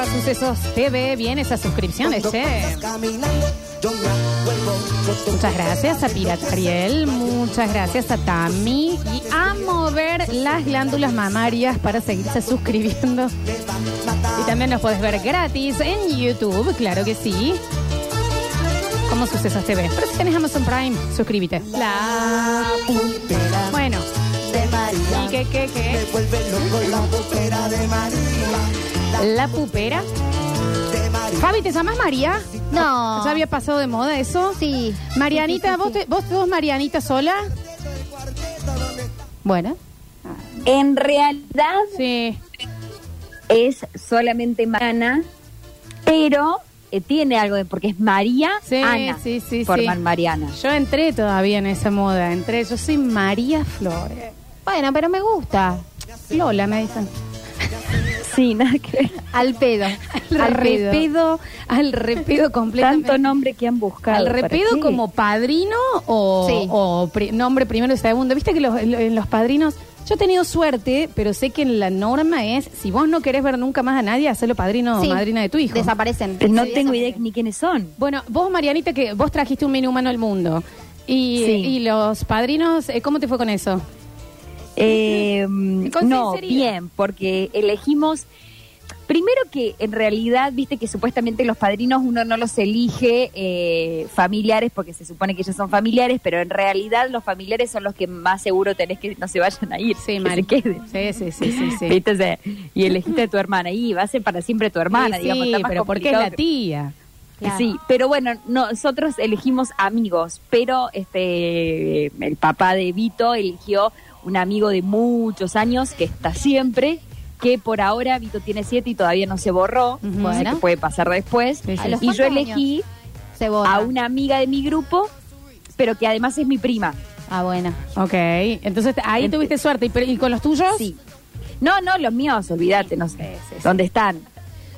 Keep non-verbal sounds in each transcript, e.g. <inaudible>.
barra sucesos TV. Bien esas suscripciones, che. Muchas gracias a Pirata Ariel, muchas gracias a Tami y a mover las glándulas mamarias para seguirse suscribiendo. Y también nos puedes ver gratis en YouTube, claro que sí. Como Sucesos TV. Pero si tenés Amazon Prime, suscríbete. La Bueno, de María. ¿y qué, qué, Me qué? vuelve loco la pupera de María. La pupera. De María. Fabi, ¿te llamas María? No. ¿Ya había pasado de moda eso? Sí. Marianita, Sí, sí, ¿vos, te- ¿vos sos Marianita sola? Bueno, En realidad sí. es solamente Mariana, pero eh, tiene algo de porque es María Sí, Ana. sí, sí, forman sí. Mariana. Yo entré todavía en esa moda. Entré, yo soy María Flores. Bueno, pero me gusta. Lola, me dicen. <laughs> Sí, nada que ver. Al pedo. Al Al pedo. repedo, al repedo <laughs> completamente. Tanto nombre que han buscado. ¿Al ¿para repedo como padrino o, Sí. o pri- nombre primero y segundo? Viste que los, en los padrinos, yo he tenido suerte, pero sé que la norma es, si vos no querés ver nunca más a nadie, hacelo padrino Sí. o madrina de tu hijo. Desaparecen. No Sí, tengo idea ni quiénes son. Bueno, vos, Marianita, que vos trajiste un mini humano al mundo. Y, Sí. y los padrinos, eh, ¿cómo te fue con eso? <laughs> Eh, no, bien, porque elegimos. Primero que en realidad, viste que supuestamente los padrinos uno no los elige eh, familiares porque se supone que ellos son familiares, pero en realidad los familiares son los que más seguro tenés que no se vayan a ir, Sí, que Mari. se queden. Sí, sí, sí, sí. sí. <laughs> ¿Viste? O sea, y elegiste a tu hermana y va a ser para siempre tu hermana, Sí, digamos. está sí, más pero porque es la tía. Claro. Sí, pero bueno, nosotros elegimos amigos, pero este el papá de Vito eligió un amigo de muchos años que está siempre, que por ahora Vito tiene siete y todavía no se borró, Ujú. no sé Bueno. qué puede pasar después. Sí, sí. ¿A los Y yo elegí a una amiga de mi grupo, pero que además es mi prima. Ah, bueno. Ok, entonces ahí Ent- tuviste suerte. ¿Y, pero- y con los tuyos? Sí. No, no, los míos, olvídate, no sé. sí, sí. ¿Dónde están?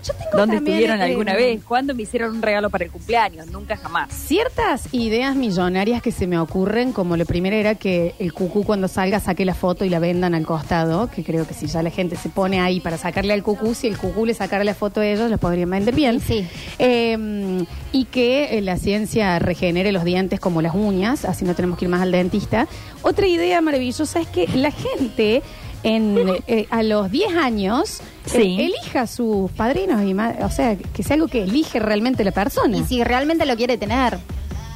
Yo tengo ¿Dónde también, estuvieron eh, alguna vez? ¿Cuándo me hicieron un regalo para el cumpleaños? Nunca jamás. Ciertas ideas millonarias que se me ocurren, como lo primero era que el cucú cuando salga saque la foto y la vendan al costado, que creo que si ya la gente se pone ahí para sacarle al cucú, si el cucú le sacara la foto a ellos, los podrían vender bien. Sí. Eh, y que eh, la ciencia regenere los dientes como las uñas, así no tenemos que ir más al dentista. Otra idea maravillosa es que la gente en, eh, a los 10 años eh, Sí. elija sus padrinos, y ma- o sea, que sea algo que elige realmente la persona. Y si realmente lo quiere tener.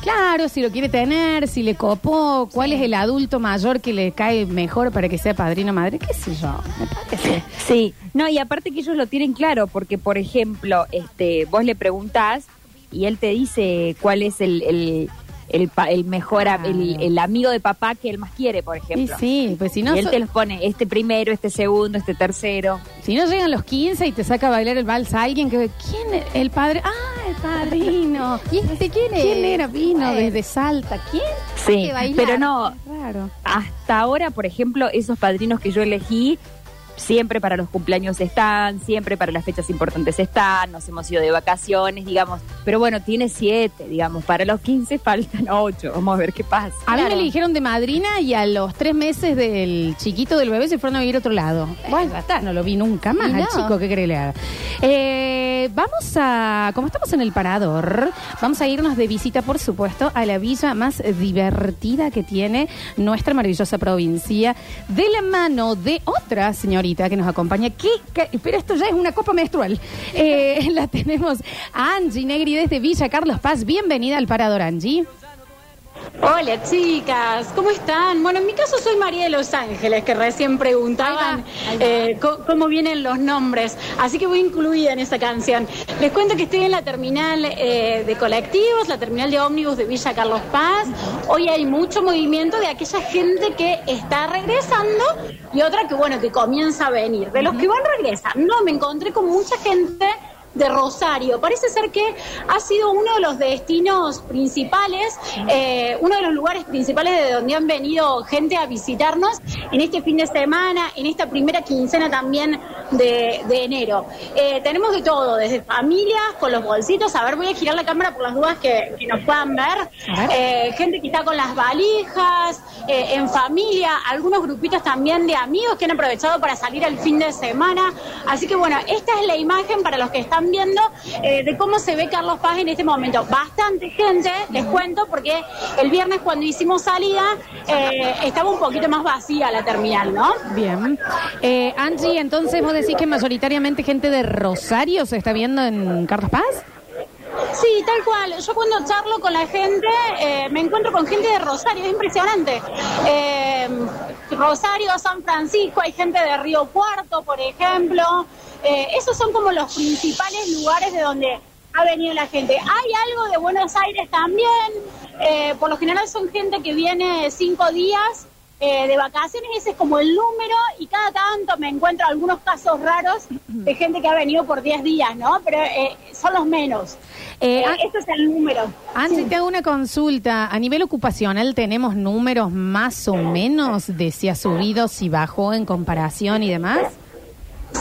Claro, si lo quiere tener, si le copó, cuál es el adulto mayor que le cae mejor para que sea padrino o madre, qué sé yo, me parece. Sí, no, y aparte que ellos lo tienen claro, porque por ejemplo, este, vos le preguntás y él te dice cuál es el, el, el, pa- el mejor, el, el amigo de papá que él más quiere, por ejemplo. sí, pues si no, y él so- te los pone este primero, este segundo, este tercero. si no llegan los 15 y te saca a bailar el vals a alguien que ¿quién el padre? Ah, el padrino. <laughs> ¿Y este quién es? ¿Quién era? Vino desde Salta. ¿Quién? Sí, que pero no, Raro. hasta ahora, por ejemplo, esos padrinos que yo elegí, siempre para los cumpleaños están, siempre para las fechas importantes están, nos hemos ido de vacaciones, digamos. Pero bueno, tiene siete, digamos, para los 15 faltan ocho, vamos a ver qué pasa. A mí me eligieron de madrina y a los tres meses del chiquito del bebé se fueron a vivir a otro lado. Bueno, está, no lo vi nunca más al no. chico, ¿qué cree que le haga? Eh, vamos a, como estamos en el parador, vamos a irnos de visita, por supuesto, a la villa más divertida que tiene nuestra maravillosa provincia, de la mano de otra señorita que nos acompaña, que- pero esto ya es una copa menstrual. Eh, <laughs> la tenemos a Angie Negri desde Villa Carlos Paz. Bienvenida al parador, Angie. Hola chicas, ¿cómo están? Bueno, en mi caso soy María de Los Ángeles, que recién preguntaban Ahí va, ahí eh, cómo vienen los nombres, así que voy incluida en esa canción. Les cuento que estoy en la terminal eh, de colectivos, la terminal de ómnibus de Villa Carlos Paz. Hoy hay mucho movimiento de aquella gente que está regresando y otra que, bueno, que comienza a venir. De los que van regresando, me encontré con mucha gente de Rosario. Parece ser que ha sido uno de los destinos principales, eh, uno de los lugares principales de donde han venido gente a visitarnos en este fin de semana, en esta primera quincena también de, de enero. Eh, tenemos de todo, desde familias con los bolsitos. A ver, voy a girar la cámara por las dudas que, que nos puedan ver. Eh, gente que está con las valijas, en familia, algunos grupitos también de amigos que han aprovechado para salir el fin de semana. Así que bueno, esta es la imagen para los que están viendo eh, de cómo se ve Carlos Paz en este momento. Bastante gente, les cuento, porque el viernes cuando hicimos salida eh, estaba un poquito más vacía la terminal, ¿no? Bien. Eh, Angie, entonces vos decís que mayoritariamente gente de Rosario se está viendo en Carlos Paz. Sí, tal cual. Yo cuando charlo con la gente, eh, me encuentro con gente de Rosario, es impresionante. Eh, Rosario, San Francisco, hay gente de Río Cuarto, por ejemplo. Eh, esos son como los principales lugares de donde ha venido la gente. Hay algo de Buenos Aires también. Eh, por lo general son gente que viene cinco días eh, de vacaciones, ese es como el número, y cada tanto me encuentro algunos casos raros de gente que ha venido por 10 días, ¿no? Pero eh, son los menos. Eh, Eh, An- ese es el número. Angie, te hago una consulta. A nivel ocupacional, ¿tenemos números más o menos de si ha subido, si bajó en comparación y demás?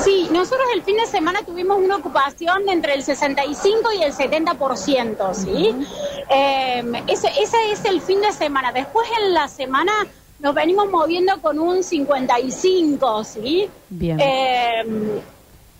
Sí, nosotros el fin de semana tuvimos una ocupación de entre el 65 y el 70%, ¿sí? Eh, ese, ese es el fin de semana. Después en la semana nos venimos moviendo con un 55, ¿sí? Bien. Eh,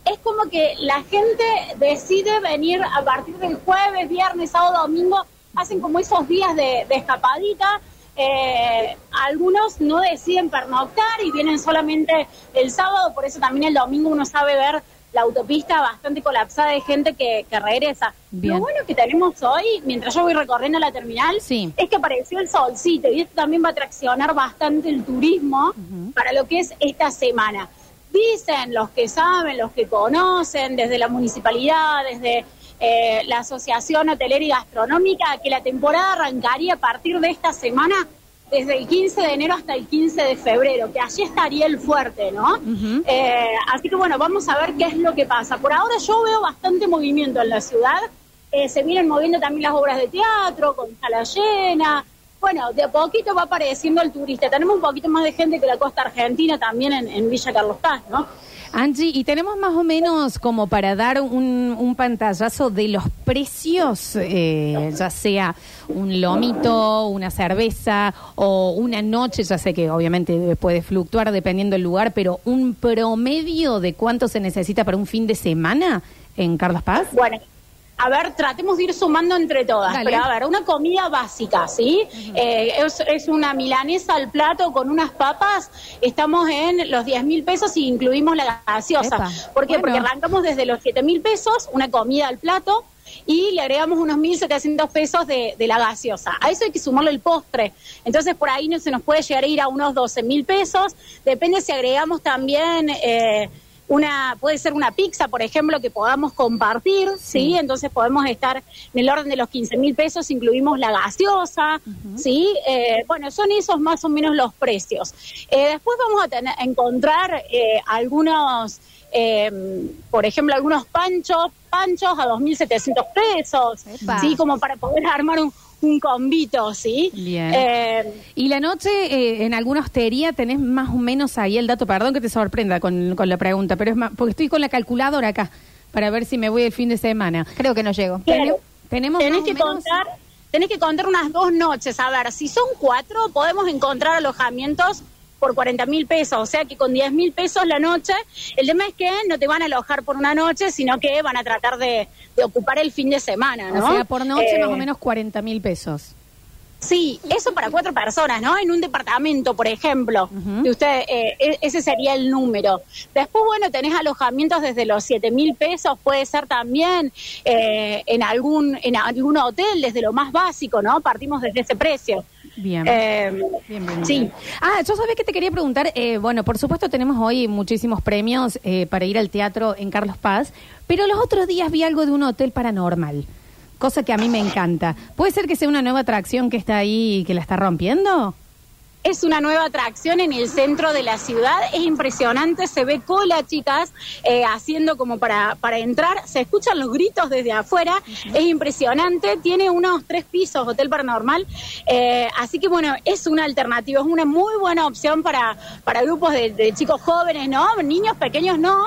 es como que la gente decide venir a partir del jueves, viernes, sábado, domingo, hacen como esos días de, de escapadita. Eh, algunos no deciden pernoctar y vienen solamente el sábado, por eso también el domingo uno sabe ver la autopista bastante colapsada de gente que, que regresa. Bien. Lo bueno que tenemos hoy, mientras yo voy recorriendo la terminal, Sí. es que apareció el solcito y esto también va a traccionar bastante el turismo para lo que es esta semana. Dicen los que saben, los que conocen, desde la municipalidad, desde eh, la Asociación Hotelera y Gastronómica, que la temporada arrancaría a partir de esta semana, desde el 15 de enero hasta el 15 de febrero, que allí estaría el fuerte, ¿no? Eh, así que bueno, vamos a ver qué es lo que pasa. Por ahora yo veo bastante movimiento en la ciudad. Eh, se vienen moviendo también las obras de teatro, con sala llena. Bueno, de a poquito va apareciendo el turista. Tenemos un poquito más de gente que la costa argentina también en, en Villa Carlos Paz, ¿no? Angie, y tenemos más o menos como para dar un, pantallazo de los precios, eh, ya sea un lomito, una cerveza o una noche, ya sé que obviamente puede fluctuar dependiendo del lugar, pero un promedio de cuánto se necesita para un fin de semana en Carlos Paz. Bueno, a ver, tratemos de ir sumando entre todas. Dale. Pero a ver, una comida básica, ¿sí? Eh, es, es una milanesa al plato con unas papas. Estamos en los 10 mil pesos y incluimos la gaseosa. Epa, ¿Por qué? bueno. Porque arrancamos desde los 7 mil pesos, una comida al plato. Y le agregamos unos 1.700 pesos de, de la gaseosa. A eso hay que sumarle el postre. Entonces, por ahí no se nos puede llegar a ir a unos 12 mil pesos. Depende si agregamos también eh, una, puede ser una pizza, por ejemplo, que podamos compartir, ¿sí? Entonces podemos estar en el orden de los 15 mil pesos, incluimos la gaseosa, ¿sí? Eh, bueno, son esos más o menos los precios. Eh, después vamos a tener, a encontrar eh, algunos, eh, por ejemplo, algunos panchos, panchos a 2.700 pesos, Epa. ¿sí? Como para poder armar un, un combito, ¿sí? Bien. Eh, Y la noche, eh, en alguna hostería, tenés más o menos ahí el dato, perdón que te sorprenda con, con la pregunta, pero es más, porque estoy con la calculadora acá para ver si me voy el fin de semana. Creo que no llego. Claro. Tenemos tenés que menos- contar tenés que contar unas dos noches a ver si son cuatro podemos encontrar alojamientos por 40 mil pesos, o sea que con 10 mil pesos la noche, el tema es que no te van a alojar por una noche, sino que van a tratar de, de ocupar el fin de semana, ¿no? O sea, por noche Eh, más o menos 40 mil pesos. Sí, eso para cuatro personas, ¿no? En un departamento, por ejemplo. Y usted, eh, e- ese sería el número. Después, bueno, tenés alojamientos desde los 7 mil pesos, puede ser también eh, en algún en algún hotel, desde lo más básico, ¿no? Partimos desde ese precio. Bien. Eh, Bien, bien, sí. bien. Ah, yo sabía que te quería preguntar, eh, bueno, por supuesto tenemos hoy muchísimos premios eh, para ir al teatro en Carlos Paz, pero los otros días vi algo de un hotel paranormal, cosa que a mí me encanta. ¿Puede ser que sea una nueva atracción que está ahí y que la está rompiendo? Es una nueva atracción en el centro de la ciudad. Es impresionante, se ve cola, chicas, eh, haciendo como para, para entrar. Se escuchan los gritos desde afuera. Es impresionante. Tiene unos tres pisos, Hotel Paranormal. Eh, así que, bueno, es una alternativa. Es una muy buena opción para, para grupos de, de chicos jóvenes, ¿no? Niños pequeños no.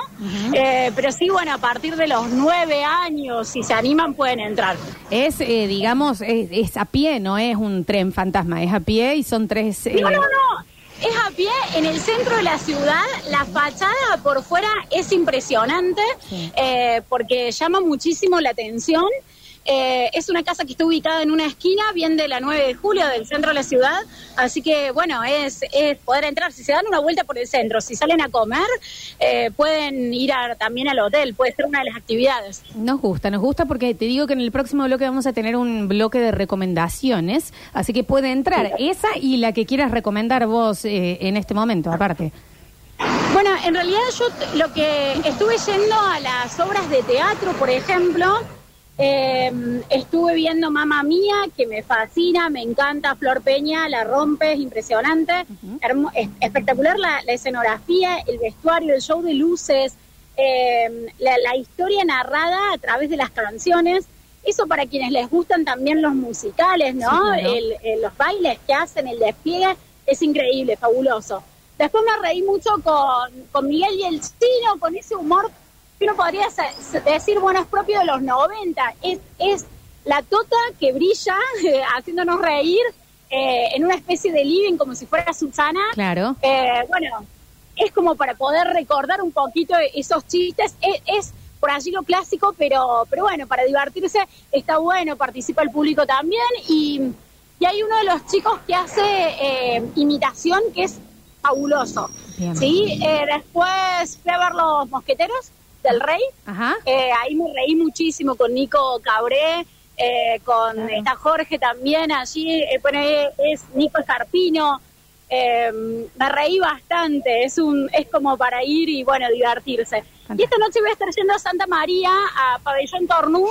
Eh, pero sí, bueno, a partir de los nueve años, si se animan, pueden entrar. Es, digamos, es, es a pie, no es un tren fantasma, es a pie y son tres... No, no, no. Es a pie en el centro de la ciudad. La fachada por fuera es impresionante eh, porque llama muchísimo la atención. Eh, es una casa que está ubicada en una esquina, bien de la 9 de julio, del centro de la ciudad. Así que, bueno, es, es poder entrar. Si se dan una vuelta por el centro, si salen a comer, eh, pueden ir a- también al hotel. Puede ser una de las actividades. Nos gusta, nos gusta porque te digo que en el próximo bloque vamos a tener un bloque de recomendaciones, así que puede entrar esa y la que quieras recomendar vos eh, en este momento, aparte. Bueno, en realidad yo lo que estuve yendo a las obras de teatro, por ejemplo, eh, estuve viendo Mamma Mía, que me fascina, me encanta, Flor Peña, la rompe, es impresionante, es- espectacular la, la escenografía, el vestuario, el show de luces, eh, la, la historia narrada a través de las canciones. Eso para quienes les gustan también los musicales, ¿no? Sí, claro. El- el- los bailes que hacen, el despliegue, es increíble, fabuloso. Después me reí mucho con, con Miguel y el Chino, con ese humor uno podría decir, bueno, es propio de los 90. Es, es la tota que brilla eh, <laughs> haciéndonos reír eh, en una especie de living como si fuera Susana. Claro. Eh, bueno, es como para poder recordar un poquito esos chistes. Es, es por allí lo clásico, pero, pero bueno, para divertirse está bueno, participa el público también. Y, y hay uno de los chicos que hace eh, imitación que es fabuloso. Bien. ¿sí? Eh, después fui a ver Los Mosqueteros del Rey. Ajá. Eh, ahí me reí muchísimo con Nico Cabré, eh, con está Jorge también allí, eh, bueno, es Nico Escarpino. Me reí bastante, es un es como para ir y bueno, divertirse. Y esta noche voy a estar yendo a Santa María, a Pabellón Tornú.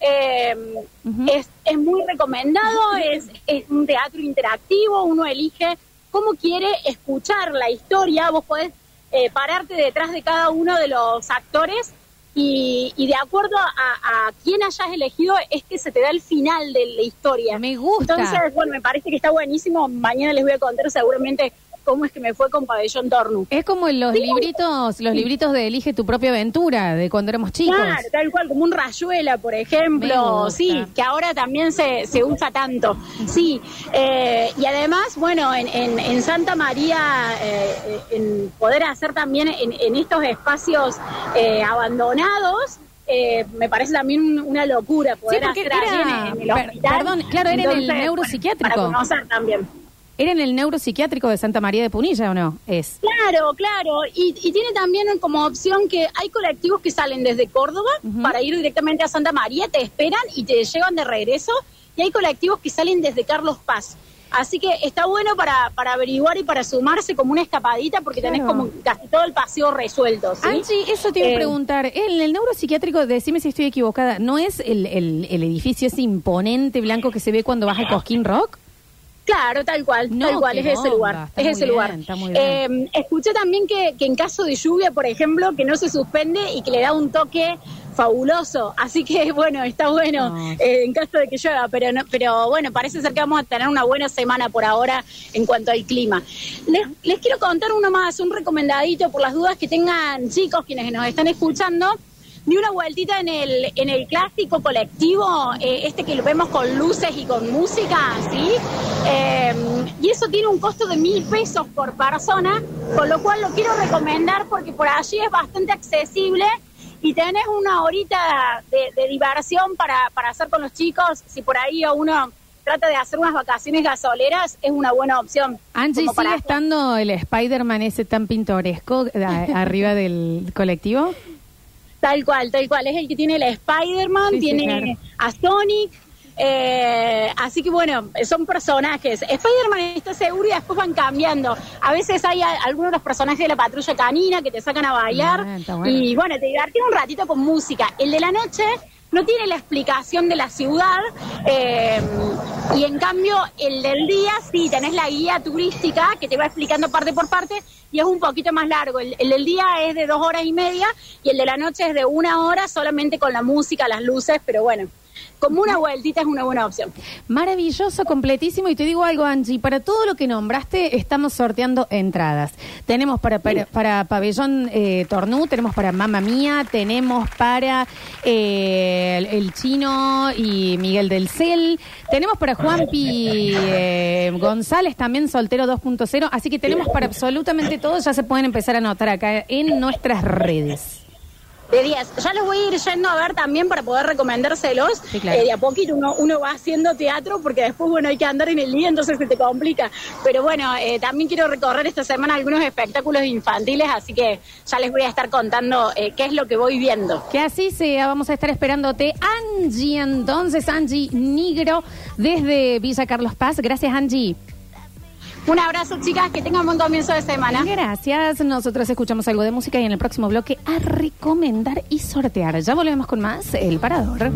Es, es muy recomendado, es, es un teatro interactivo, uno elige cómo quiere escuchar la historia, vos podés eh, pararte detrás de cada uno de los actores y, y de acuerdo a, a quién hayas elegido es que se te da el final de la historia. Me gusta. Entonces, bueno, me parece que está buenísimo. Mañana les voy a contar seguramente cómo es que me fue con Pabellón Tornu. Es como en los libritos, los libritos de Elige tu propia aventura, de cuando éramos chicos. Claro, tal cual, como un rayuela, por ejemplo. Sí, que ahora también se, se usa tanto. Sí, eh, y además, bueno, en, en, en Santa María, eh, en poder hacer también en, en estos espacios eh, abandonados. eh, me parece también un- una locura poder Sí, hacer allí era- en, en el hospital. perdón, claro, era en el neuropsiquiátrico. Para conocer también. ¿Era en el neuropsiquiátrico de Santa María de Punilla o no? Es. Claro, claro. Y, y tiene también como opción que hay colectivos que salen desde Córdoba para ir directamente a Santa María, te esperan y te llevan de regreso. Y hay colectivos que salen desde Carlos Paz. Así que está bueno para, para averiguar y para sumarse como una escapadita porque tenés Claro. como casi todo el paseo resuelto. ¿sí? Angie, eso te iba a Eh, preguntar. En el neuropsiquiátrico, decime si estoy equivocada, ¿no es el, el- el edificio ese imponente blanco que se ve cuando vas al Cosquín Rock? Claro, tal cual, No, tal cual, es ese lugar, es ese bien, lugar. Eh, escuché también que, que en caso de lluvia, por ejemplo, que no se suspende y que le da un toque fabuloso, así que <laughs> bueno, está bueno No. eh, en caso de que llueva, pero no, pero bueno, parece ser que vamos a tener una buena semana por ahora en cuanto al clima. Les, les quiero contar uno más, un recomendadito por las dudas que tengan chicos quienes nos están escuchando. Di una vueltita en el, en el clásico colectivo, eh, este que lo vemos con luces y con música, ¿sí? Eh, y eso tiene un costo de mil pesos por persona, con lo cual lo quiero recomendar porque por allí es bastante accesible y tenés una horita de, de diversión para, para hacer con los chicos. Si por ahí uno trata de hacer unas vacaciones gasoleras, es una buena opción. Angie, para ¿sigue estando el Spider-Man ese tan pintoresco <laughs> arriba del colectivo? Tal cual, tal cual. Es el que tiene el Spider-Man, Sí, sí, tiene claro. a Sonic. eh, así que bueno, son personajes. Spider-Man está seguro y después van cambiando. A veces hay a- algunos de los personajes de la patrulla canina que te sacan a bailar. Ah, bueno. Y bueno, te divertís un ratito con música. El de la noche no tiene la explicación de la ciudad. eh, y en cambio, el del día sí, tenés la guía turística que te va explicando parte por parte y es un poquito más largo. El, el del día es de dos horas y media y el de la noche es de una hora solamente con la música, las luces, pero bueno, como una vueltita es una buena opción. Maravilloso, completísimo. Y te digo algo, Angie, para todo lo que nombraste, estamos sorteando entradas. Tenemos para, para, para Pabellón eh, Tornú, tenemos para Mamma Mía, tenemos para eh, el, el Chino y Miguel del Cel, tenemos para Juanpi eh, González también soltero 2.0, así que tenemos para absolutamente todo, ya se pueden empezar a anotar acá en nuestras redes. De 10. Ya los voy a ir yendo a ver también para poder recomendárselos. Sí, claro. Eh, de a poquito uno, uno va haciendo teatro porque después, bueno, hay que andar en el día, entonces se te complica. Pero bueno, eh, también quiero recorrer esta semana algunos espectáculos infantiles, así que ya les voy a estar contando eh, qué es lo que voy viendo. Que así sea, vamos a estar esperándote. Angie, entonces, Angie Nigro, desde Villa Carlos Paz. Gracias, Angie. Un abrazo, chicas, que tengan buen comienzo de semana. Gracias. Nosotros escuchamos algo de música y en el próximo bloque a recomendar y sortear. Ya volvemos con más El Parador.